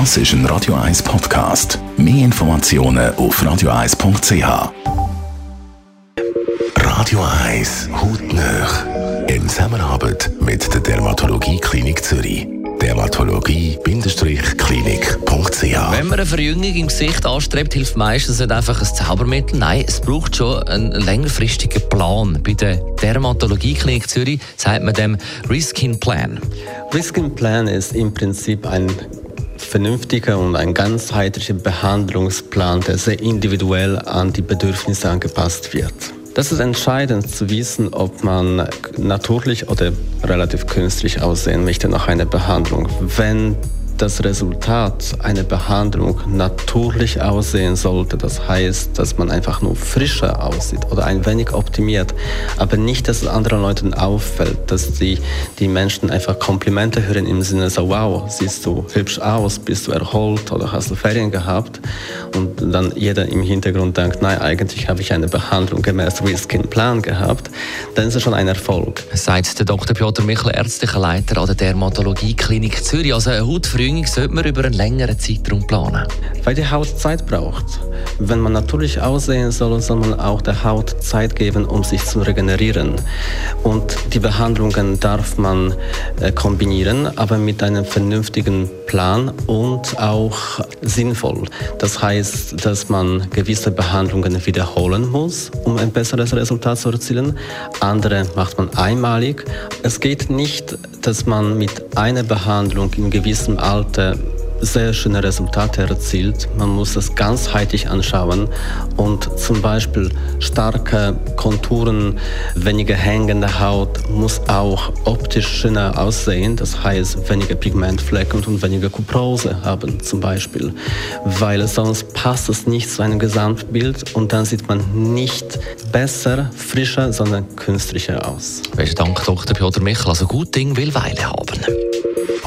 Das ist ein Radio 1 Podcast. Mehr Informationen auf radio1.ch. Radio 1 Hautnöch. In Zusammenarbeit mit der Dermatologie Klinik Zürich. Dermatologie-klinik.ch Wenn man eine Verjüngung im Gesicht anstrebt, hilft meistens nicht einfach ein Zaubermittel. Nein, es braucht schon einen längerfristigen Plan. Bei der Dermatologie Klinik Zürich sagt man dem Riskin Plan. Riskin Plan ist im Prinzip ein vernünftiger und ein ganzheitlicher Behandlungsplan, der sehr individuell an die Bedürfnisse angepasst wird. Das ist entscheidend zu wissen, ob man natürlich oder relativ künstlich aussehen möchte nach einer Behandlung. Wenn das Resultat einer Behandlung natürlich aussehen sollte. Das heißt, dass man einfach nur frischer aussieht oder ein wenig optimiert, aber nicht, dass es anderen Leuten auffällt, dass die, die Menschen einfach Komplimente hören im Sinne so, wow, siehst du hübsch aus, bist du erholt oder hast du Ferien gehabt und dann jeder im Hintergrund denkt, nein, eigentlich habe ich eine Behandlung gemäß Reskin Plan gehabt, dann ist es schon ein Erfolg. Sagt der Dr. Piotr Michel, ärztlicher Leiter an der Dermatologie Klinik Zürich. Also eine Verjüngung sollte man über einen längeren Zeitraum planen? Weil die Haut Zeit braucht. Wenn man natürlich aussehen soll, soll man auch der Haut Zeit geben, um sich zu regenerieren. Und die Behandlungen darf man äh, kombinieren, aber mit einem vernünftigen Plan und auch sinnvoll. Das heißt, dass man gewisse Behandlungen wiederholen muss, um ein besseres Resultat zu erzielen. Andere macht man einmalig. Es geht nicht, dass man mit einer Behandlung in gewissem Alter sehr schöne Resultate erzielt. Man muss das ganzheitlich anschauen und zum Beispiel starke Konturen, weniger hängende Haut muss auch optisch schöner aussehen. Das heißt, weniger Pigmentflecken und weniger Kuprose haben zum Beispiel, weil sonst passt es nicht zu einem Gesamtbild und dann sieht man nicht besser, frischer, sondern künstlicher aus. Besten Dank, Dr. Piotr Michel. Also gut Ding will Weile haben.